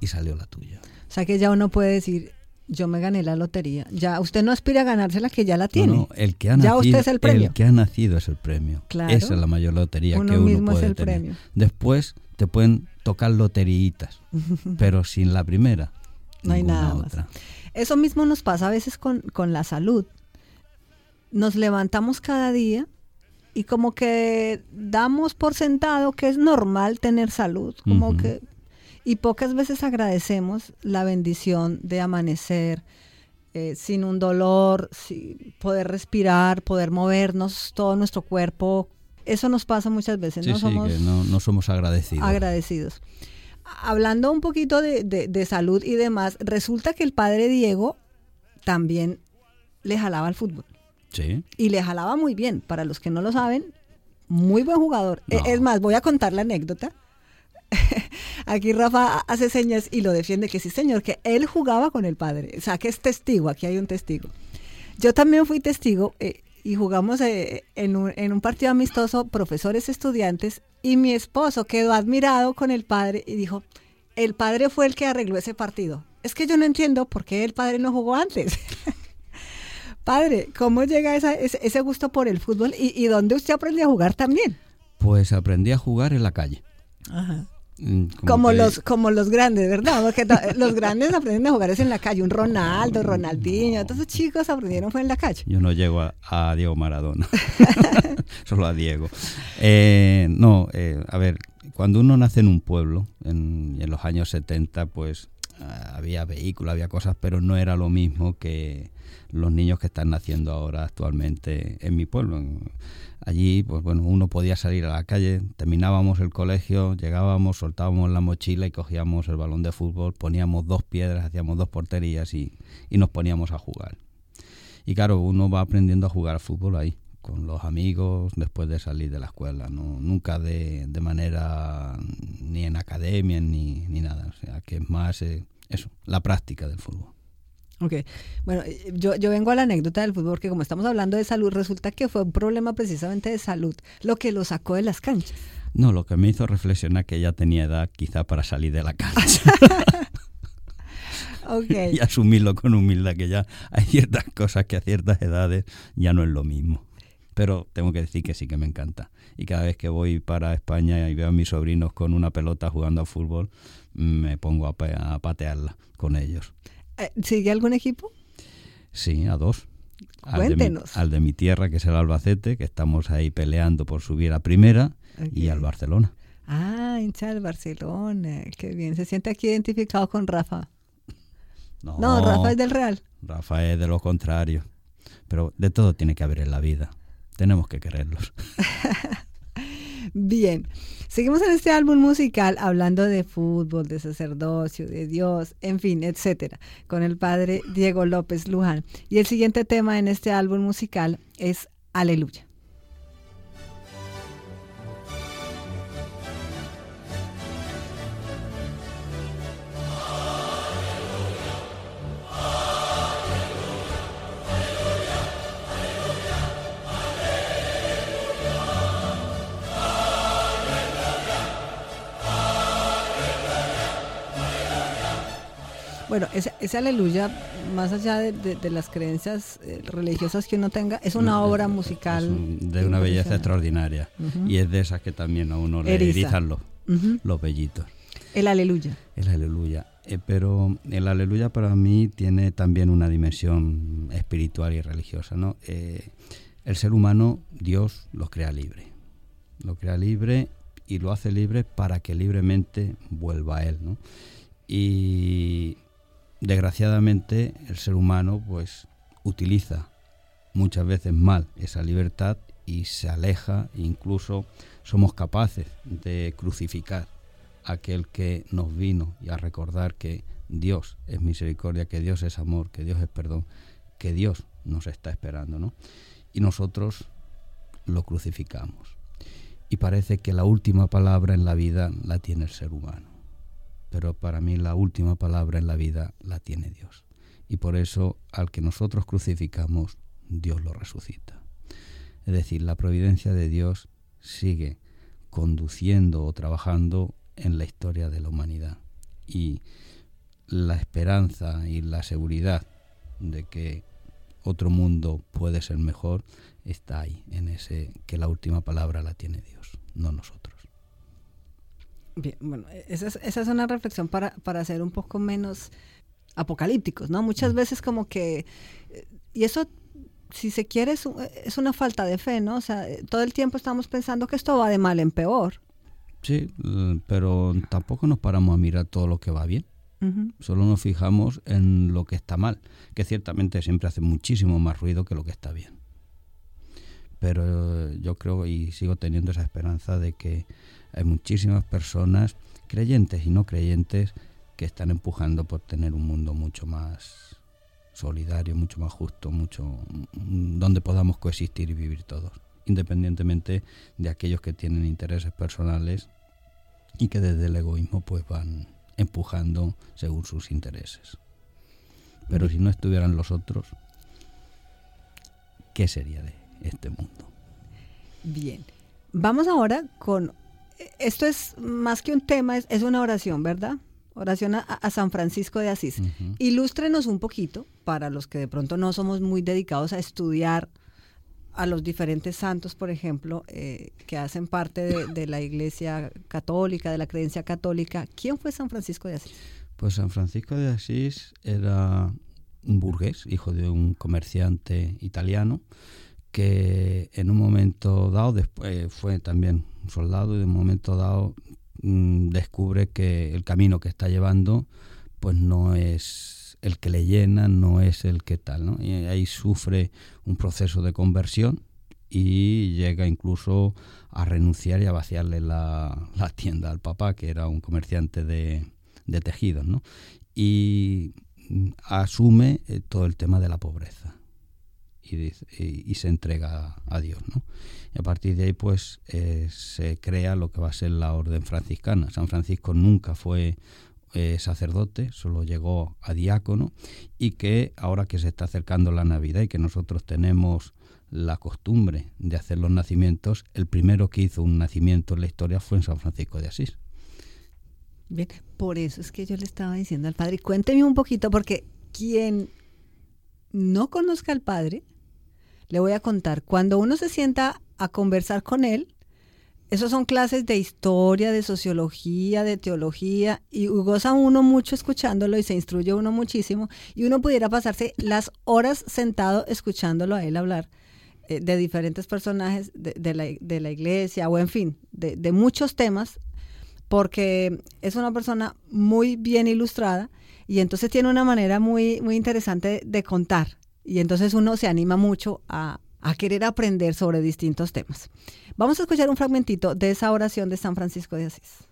y salió la tuya. O sea que ya uno puede decir, yo me gané la lotería. Ya usted no aspira a ganársela que ya la tiene. No, no, el que ha Ya nacido, usted es el premio. que ha nacido es el premio. Claro. Esa es la mayor lotería Uno que uno mismo es puede el tener. premio. Después te pueden tocar loteriitas, pero sin la primera No hay nada más. Eso mismo nos pasa a veces con, con la salud. Nos levantamos cada día y como que damos por sentado que es normal tener salud, como que y pocas veces agradecemos la bendición de amanecer eh, sin un dolor, sin poder respirar, poder movernos todo nuestro cuerpo. Eso nos pasa muchas veces, Sí, no sí, somos que no, no somos agradecidos. agradecidos. Hablando un poquito de, de- de salud y demás, resulta que el padre Diego también le jalaba al fútbol. sí. Y le jalaba muy bien. Para los que no lo saben, muy buen jugador. E- No. Es más, voy a contar la anécdota. Aquí Rafa hace señas y lo defiende que sí, señor, que él jugaba con el padre. O sea, que es testigo, aquí hay un testigo. Yo también fui testigo eh, y jugamos eh, en, un, en un partido amistoso, profesores, estudiantes, y mi esposo quedó admirado con el padre y dijo, el padre fue el que arregló ese partido. Es que yo no entiendo por qué el padre no jugó antes. Padre, ¿cómo llega esa- ese, ese gusto por el fútbol y, y dónde usted aprendió a jugar también? Pues aprendí a jugar en la calle. Ajá. Mm, Como los, como los grandes, ¿verdad? Porque to- los grandes aprenden a jugar es en la calle. Un Ronaldo, Ronaldinho. Todos esos chicos aprendieron fue en la calle. Yo no llego a, a Diego Maradona, solo a Diego. Eh, no, eh, a ver, cuando uno nace en un pueblo, en, en los años 70, pues ah, había vehículos, había cosas, pero no era lo mismo que los niños que están naciendo ahora actualmente en mi pueblo. Allí, pues bueno, uno podía salir a la calle, terminábamos el colegio, llegábamos, soltábamos la mochila y cogíamos el balón de fútbol, poníamos dos piedras, hacíamos dos porterías y, y nos poníamos a jugar. Y claro, uno va aprendiendo a jugar fútbol ahí, con los amigos, después de salir de la escuela, ¿no? nunca de, de manera ni en academia ni, ni nada. O sea, que es más eh, eso, la práctica del fútbol. Ok, bueno, eh, yo, yo vengo a la anécdota del fútbol, que como estamos hablando de salud, resulta que fue un problema precisamente de salud lo que lo sacó de las canchas. No, lo que me hizo reflexionar que ya tenía edad quizá para salir de la cancha Ok, y asumirlo con humildad, que ya hay ciertas cosas que a ciertas edades ya no es lo mismo. Pero tengo que decir que sí que me encanta. Y cada vez que voy para España y veo a mis sobrinos con una pelota jugando a fútbol, me pongo a, a patearla con ellos. Eh, ¿sigue algún equipo? Sí, a dos. Al de, mi, Cuéntenos. al de mi tierra, que es el Albacete, que estamos ahí peleando por subir a primera, y al Barcelona. Ah, hincha del Barcelona, qué bien, se siente aquí identificado con Rafa. No, No, Rafa es del Real. Rafa es de lo contrario. Pero de todo tiene que haber en la vida. Tenemos que quererlos. Bien, seguimos en este álbum musical hablando de fútbol, de sacerdocio, de Dios, en fin, etcétera, con el padre Diego López Luján. Y el siguiente tema en este álbum musical es Aleluya. Bueno, ese, ese aleluya, más allá de, de- de las creencias eh, religiosas que uno tenga, es una obra musical. un- de una belleza extraordinaria. Y es de esas que también a uno le Eriza. erizan los, Ujú, los vellitos. El aleluya. El aleluya. Eh, pero el aleluya para mí tiene también una dimensión espiritual y religiosa. ¿no? Eh, el ser humano, Dios lo crea libre. Lo crea libre y lo hace libre para que libremente vuelva a Él. ¿no? Y desgraciadamente el ser humano pues utiliza muchas veces mal esa libertad y se aleja, incluso somos capaces de crucificar a aquel que nos vino y a recordar que Dios es misericordia, que Dios es amor, que Dios es perdón, que Dios nos está esperando, ¿no? Y nosotros lo crucificamos. Y parece que la última palabra en la vida la tiene el ser humano. Pero para mí la última palabra en la vida la tiene Dios. Y por eso al que nosotros crucificamos, Dios lo resucita. Es decir, la providencia de Dios sigue conduciendo o trabajando en la historia de la humanidad. Y la esperanza y la seguridad de que otro mundo puede ser mejor está ahí, en ese que la última palabra la tiene Dios, no nosotros. Bien, bueno, esa es, esa es una reflexión para, para ser un poco menos apocalípticos, ¿no? Muchas veces como que, eh, y eso, si se quiere, es, es una falta de fe, ¿no? O sea, eh, todo el tiempo estamos pensando que esto va de mal en peor. Sí, pero tampoco nos paramos a mirar todo lo que va bien. Solo nos fijamos en lo que está mal, que ciertamente siempre hace muchísimo más ruido que lo que está bien. Pero yo creo y sigo teniendo esa esperanza de que hay muchísimas personas, creyentes y no creyentes, que están empujando por tener un mundo mucho más solidario, mucho más justo, mucho donde podamos coexistir y vivir todos, independientemente de aquellos que tienen intereses personales y que desde el egoísmo pues van empujando según sus intereses. Pero si no estuvieran los otros, ¿qué sería de este mundo? Bien. Vamos ahora con, esto es más que un tema, es, es una oración, ¿verdad? Oración a, a San Francisco de Asís. Ilústrenos un poquito, para los que de pronto no somos muy dedicados a estudiar a los diferentes santos, por ejemplo, eh, que hacen parte de, la Iglesia Católica, de la creencia católica, ¿quién fue San Francisco de Asís? Pues San Francisco de Asís era un burgués, hijo de un comerciante italiano, que en un momento dado, después fue también un soldado y en un momento dado mm, descubre que el camino que está llevando pues no es el que le llena, no es el que tal, ¿no? Y ahí sufre un proceso de conversión y llega incluso a renunciar y a vaciarle la, tienda al papá, que era un comerciante de, de tejidos, ¿no? Y asume eh, todo el tema de la pobreza y, se entrega a Dios. ¿no? Y a partir de ahí pues eh, se crea lo que va a ser la orden franciscana. San Francisco nunca fue eh, sacerdote, solo llegó a diácono y que ahora que se está acercando la Navidad y que nosotros tenemos la costumbre de hacer los nacimientos, el primero que hizo un nacimiento en la historia fue en San Francisco de Asís. Bien, por eso es que yo le estaba diciendo al padre, cuénteme un poquito, porque quien no conozca al padre, le voy a contar, cuando uno se sienta a conversar con él, esos son clases de historia, de sociología, de teología, y goza uno mucho escuchándolo y se instruye uno muchísimo, y uno pudiera pasarse las horas sentado escuchándolo a él hablar eh, de diferentes personajes de, la, iglesia, o en fin, de, de muchos temas, porque es una persona muy bien ilustrada y entonces tiene una manera muy, muy interesante de contar. Y entonces uno se anima mucho a, querer aprender sobre distintos temas. Vamos a escuchar un fragmentito de esa oración de San Francisco de Asís.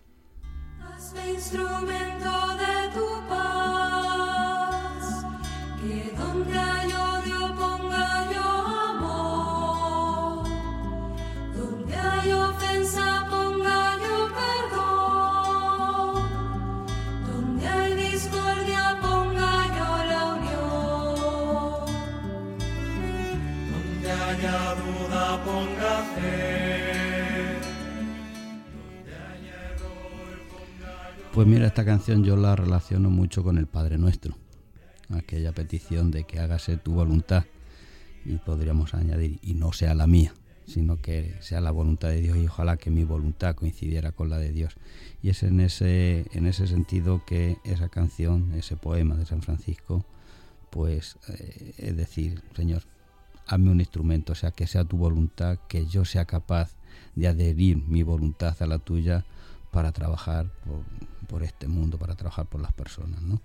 Pues mira, esta canción yo la relaciono mucho con el Padre Nuestro, aquella petición de que hágase tu voluntad y podríamos añadir, y no sea la mía, sino que sea la voluntad de Dios y ojalá que mi voluntad coincidiera con la de Dios. Y es en ese, en ese sentido que esa canción, ese poema de San Francisco, pues eh, es decir, Señor, hazme un instrumento, o sea, que sea tu voluntad, que yo sea capaz de adherir mi voluntad a la tuya para trabajar por, este mundo, para trabajar por las personas, ¿no?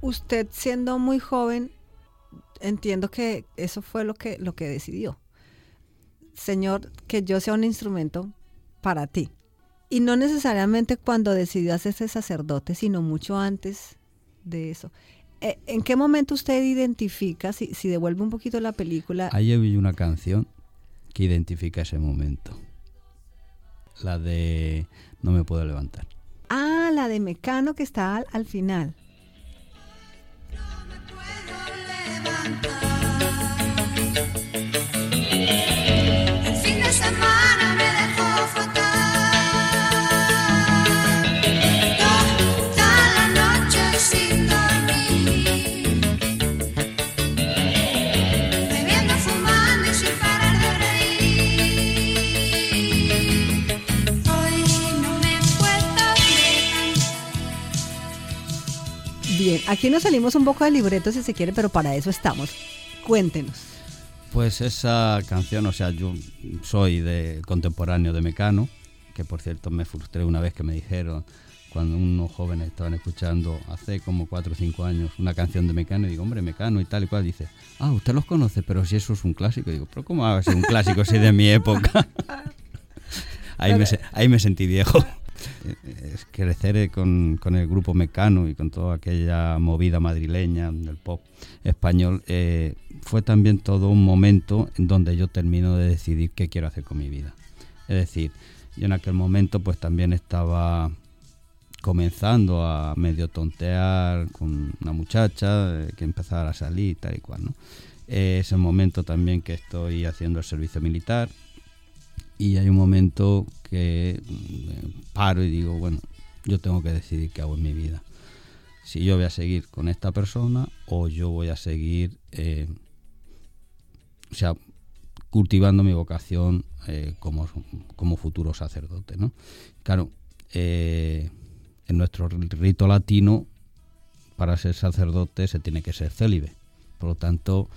Usted siendo muy joven, entiendo que eso fue lo que, lo que decidió. Señor, que yo sea un instrumento para ti. Y no necesariamente cuando decidió hacerse sacerdote, sino mucho antes de eso. Eh, ¿En qué momento usted identifica, si, si devuelve un poquito la película? Ahí hay una canción que identifica ese momento. La de No me puedo levantar. Ah, la de Mecano que está al, al final. No me puedo levantar. Aquí nos salimos un poco de libreto si se quiere, pero para eso estamos. Cuéntenos. Pues esa canción, o sea, yo soy de contemporáneo de Mecano, que por cierto me frustré una vez que me dijeron cuando unos jóvenes estaban escuchando hace como cuatro o cinco años una canción de Mecano y digo, hombre, Mecano y tal y cual, dice, ah, usted los conoce, pero si eso es un clásico, y digo, pero ¿cómo va a ser un clásico si de mi época? ahí, me, ahí me sentí viejo. Es crecer con, el grupo Mecano y con toda aquella movida madrileña del pop español, eh, fue también todo un momento en donde yo termino de decidir qué quiero hacer con mi vida. Es decir, yo en aquel momento pues también estaba comenzando a medio tontear con una muchacha eh, que empezara a salir tal y cual, ¿no? es el momento también que estoy haciendo el servicio militar, y hay un momento que mm, paro y digo, bueno, yo tengo que decidir qué hago en mi vida. Si yo voy a seguir con esta persona o yo voy a seguir, eh, o sea, cultivando mi vocación eh, como, como futuro sacerdote. ¿no? Claro, eh, en nuestro rito latino, para ser sacerdote se tiene que ser célibe. Por lo tanto,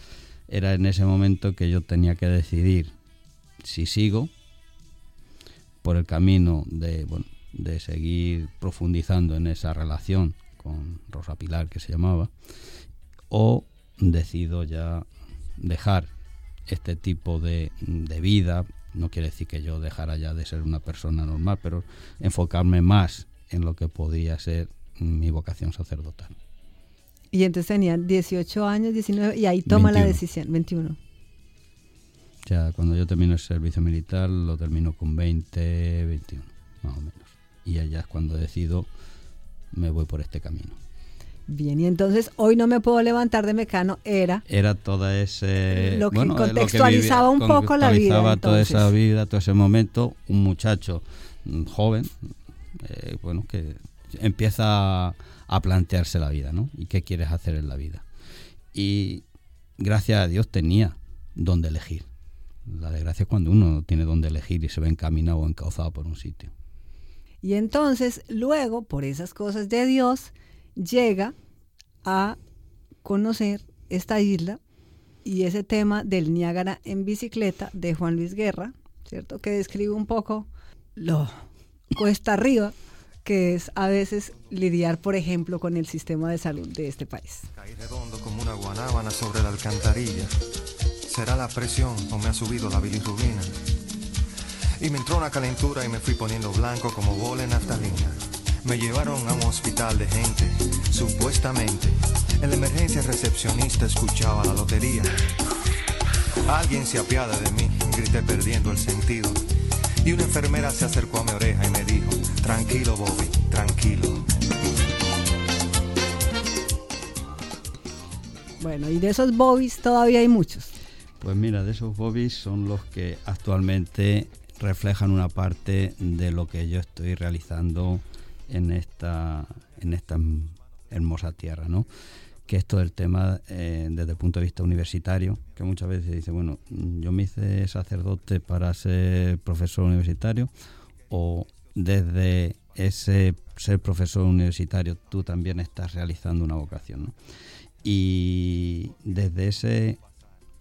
era en ese momento que yo tenía que decidir si sigo por el camino de, bueno, de seguir profundizando en esa relación con Rosa Pilar, que se llamaba, o decido ya dejar este tipo de, de vida, no quiere decir que yo dejara ya de ser una persona normal, pero enfocarme más en lo que podía ser mi vocación sacerdotal. Y entonces tenía 18 años, 19, y ahí toma la 21. decisión, 21. Sea, cuando yo termino el servicio militar, lo termino con 20, 21, más o menos. Y allá es cuando decido, me voy por este camino. Bien, y entonces hoy no me puedo levantar de mecano, era Era toda ese... Lo que bueno, contextualizaba un poco la vida, contextualizaba toda esa vida, todo ese momento, un muchacho joven, eh, bueno, que empieza a plantearse la vida, ¿no? Y qué quieres hacer en la vida. Y gracias a Dios tenía donde elegir. La desgracia es cuando uno no tiene donde elegir y se ve encaminado o encauzado por un sitio. Y entonces, luego, por esas cosas de Dios, llega a conocer esta isla y ese tema del Niágara en bicicleta de Juan Luis Guerra, ¿cierto? Que describe un poco lo cuesta arriba que es a veces lidiar, por ejemplo, con el sistema de salud de este país. Caí redondo como una guanábana sobre la alcantarilla. ¿Será la presión o me ha subido la bilirrubina? Y me entró una calentura y me fui poniendo blanco como bola en naftalina. Me llevaron a un hospital de gente, supuestamente. En la emergencia recepcionista escuchaba la lotería. Alguien se apiada de mí, grité perdiendo el sentido. Y una enfermera se acercó a mi oreja y me dijo, tranquilo Bobby, tranquilo. Bueno, y de esos bobbies todavía hay muchos. Pues mira, de esos bobbies son los que actualmente reflejan una parte de lo que yo estoy realizando en esta, en esta hermosa tierra, ¿no? Que esto del tema eh, desde el punto de vista universitario, que muchas veces dice, bueno, yo me hice sacerdote para ser profesor universitario, o desde ese ser profesor universitario tú también estás realizando una vocación, ¿no? Y desde ese,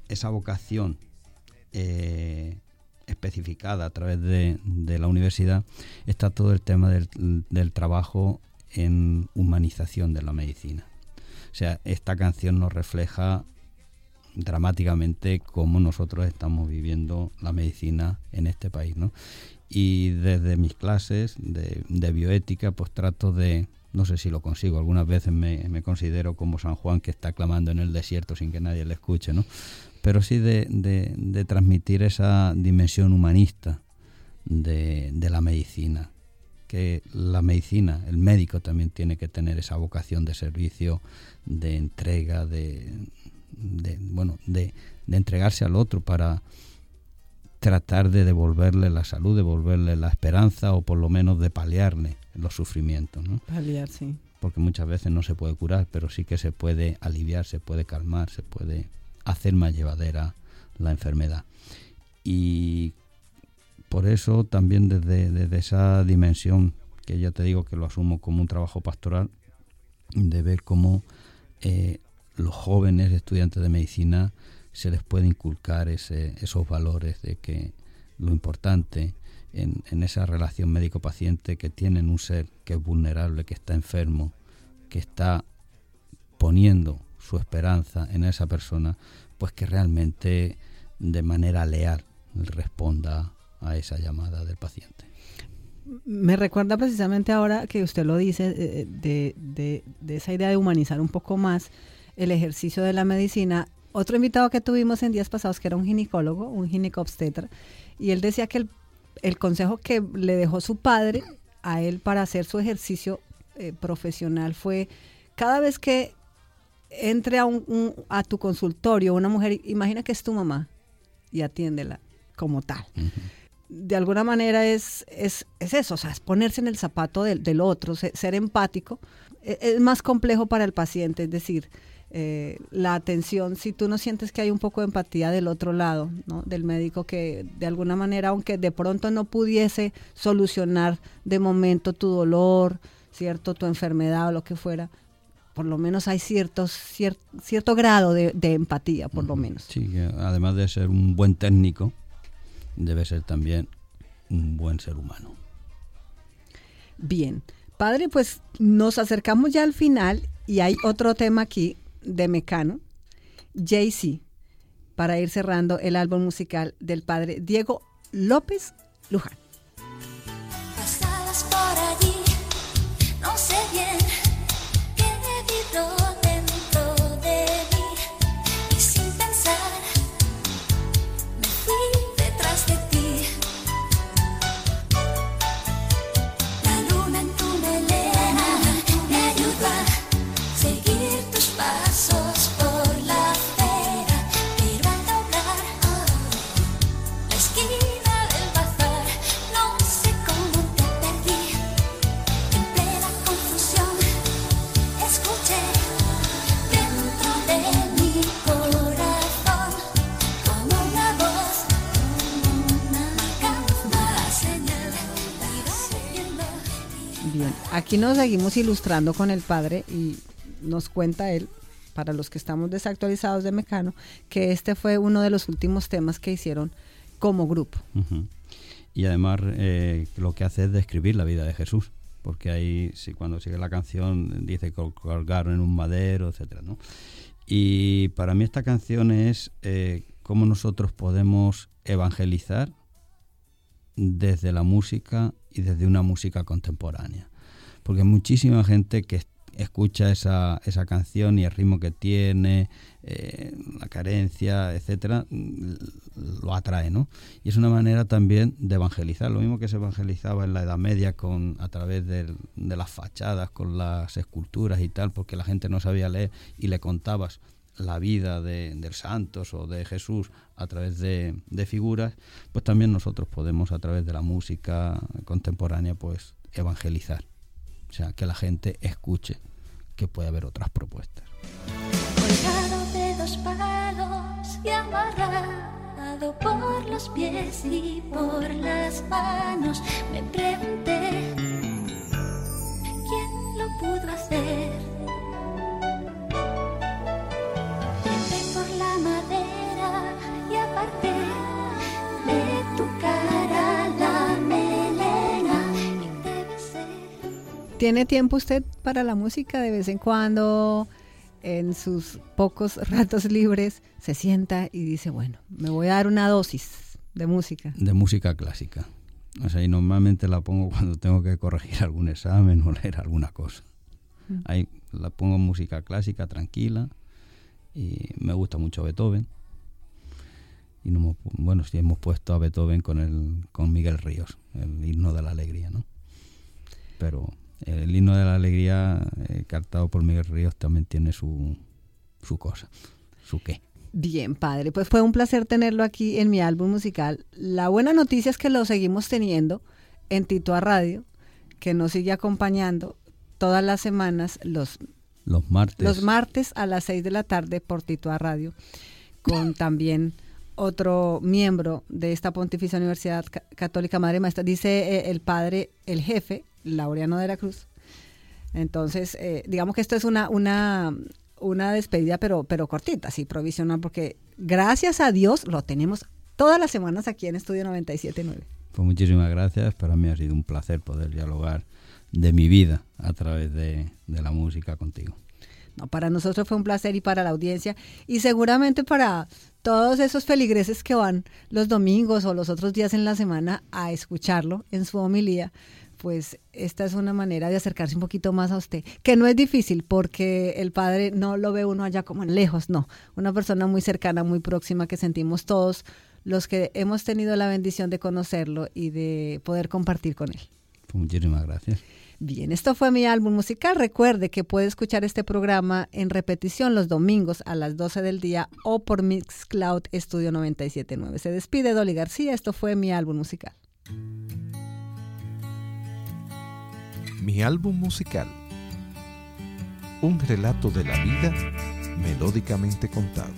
esa vocación eh, especificada a través de, la universidad está todo el tema del, trabajo en humanización de la medicina. O sea, esta canción nos refleja dramáticamente cómo nosotros estamos viviendo la medicina en este país, ¿no? Y desde mis clases de, de bioética, pues trato de, no sé si lo consigo, algunas veces me, me, considero como San Juan que está clamando en el desierto sin que nadie le escuche, ¿no? Pero sí de, de, de transmitir esa dimensión humanista de, de, la medicina, que la medicina, el médico también tiene que tener esa vocación de servicio, de entrega, de, bueno, de, entregarse al otro para tratar de devolverle la salud, devolverle la esperanza o por lo menos de paliarle los sufrimientos. ¿no? Paliar, sí. Porque muchas veces no se puede curar, pero sí que se puede aliviar, se puede calmar, se puede hacer más llevadera la enfermedad. Y por eso también desde, desde esa dimensión, que ya te digo que lo asumo como un trabajo pastoral, de ver cómo eh, los jóvenes estudiantes de medicina se les puede inculcar esos valores de que lo importante en esa relación médico-paciente que tienen un ser que es vulnerable, que está enfermo, que está poniendo su esperanza en esa persona, pues que realmente de manera leal responda a esa llamada del paciente. Me recuerda precisamente ahora que usted lo dice, eh, de, de, esa idea de humanizar un poco más el ejercicio de la medicina. Otro invitado que tuvimos en días pasados, que era un ginecólogo, un ginecobstetra, y él decía que el, el consejo que le dejó su padre a él para hacer su ejercicio eh, profesional fue cada vez que entre a, un, un, a tu consultorio una mujer, imagina que es tu mamá y atiéndela como tal. Uh -huh. De alguna manera es, es, es, eso, o sea, es ponerse en el zapato del, del otro, ser, ser empático. Es, es, más complejo para el paciente, es decir, eh, la atención, si tú no sientes que hay un poco de empatía del otro lado, ¿no? del médico que de alguna manera, aunque de pronto no pudiese solucionar de momento tu dolor, cierto, tu enfermedad o lo que fuera, por lo menos hay ciertos, cier- cierto grado de, de empatía, por lo menos. Sí, además de ser un buen técnico, debe ser también un buen ser humano. Bien, padre, pues nos acercamos ya al final y hay otro tema aquí de Mecano, Jay-Z, para ir cerrando el álbum musical del padre Diego López Luján. Aquí nos seguimos ilustrando con el padre y nos cuenta él, para los que estamos desactualizados de Mecano, que este fue uno de los últimos temas que hicieron como grupo. Y además eh, lo que hace es describir la vida de Jesús, porque ahí sí, cuando sigue la canción dice que colgaron en un madero, etcétera. Y para mí esta canción es eh, cómo nosotros podemos evangelizar desde la música y desde una música contemporánea. Porque muchísima gente que es- escucha esa, esa canción y el ritmo que tiene, eh, la carencia, etcétera, mm, lo atrae, ¿no? Y es una manera también de evangelizar, lo mismo que se evangelizaba en la Edad Media con a través del- de las fachadas, con las esculturas y tal, porque la gente no sabía leer y le contabas la vida de, de santos o de Jesús a través de, de figuras, pues también nosotros podemos a través de la música contemporánea pues evangelizar. O sea, que la gente escuche que puede haber otras propuestas. colgado de dos palos y amarrado por los pies y por las manos. Me pregunté quién lo pudo hacer. ¿Tiene tiempo usted para la música de vez en cuando? En sus pocos ratos libres se sienta y dice, bueno, me voy a dar una dosis de música. De música clásica. O sea, y normalmente la pongo cuando tengo que corregir algún examen o leer alguna cosa. Ahí la pongo música clásica, tranquila. Y me gusta mucho Beethoven. Y no hemos bueno, sí hemos puesto a Beethoven con el con Miguel Ríos, el himno de la alegría, ¿no? Pero el himno de la alegría eh, cantado por Miguel Ríos también tiene su, su cosa, su qué. Bien, padre, pues fue un placer tenerlo aquí en mi álbum musical. La buena noticia es que lo seguimos teniendo en Tito a Radio, que nos sigue acompañando todas las semanas, los, Los martes. los martes a las 6 de la tarde por Tito a Radio, con también otro miembro de esta Pontificia Universidad Ca- Católica Madre Maestra, dice eh, el padre, el jefe, Laureano de la Cruz. Entonces, eh, digamos que esto es una, una, una despedida, pero, pero cortita, sí, provisional, porque gracias a Dios lo tenemos todas las semanas aquí en Estudio 97.9. Pues muchísimas gracias. Para mí ha sido un placer poder dialogar de mi vida a través de, de la música contigo. No, para nosotros fue un placer y para la audiencia y seguramente para todos esos feligreses que van los domingos o los otros días en la semana a escucharlo en su homilía, pues esta es una manera de acercarse un poquito más a usted, que no es difícil porque el Padre no lo ve uno allá como lejos, no, una persona muy cercana, muy próxima que sentimos todos los que hemos tenido la bendición de conocerlo y de poder compartir con él. Muchísimas gracias. Bien, esto fue mi álbum musical. Recuerde que puede escuchar este programa en repetición los domingos a las 12 del día o por Mixcloud Estudio 979. Se despide Dolly García. Esto fue mi álbum musical. Mi álbum musical. Un relato de la vida melódicamente contado.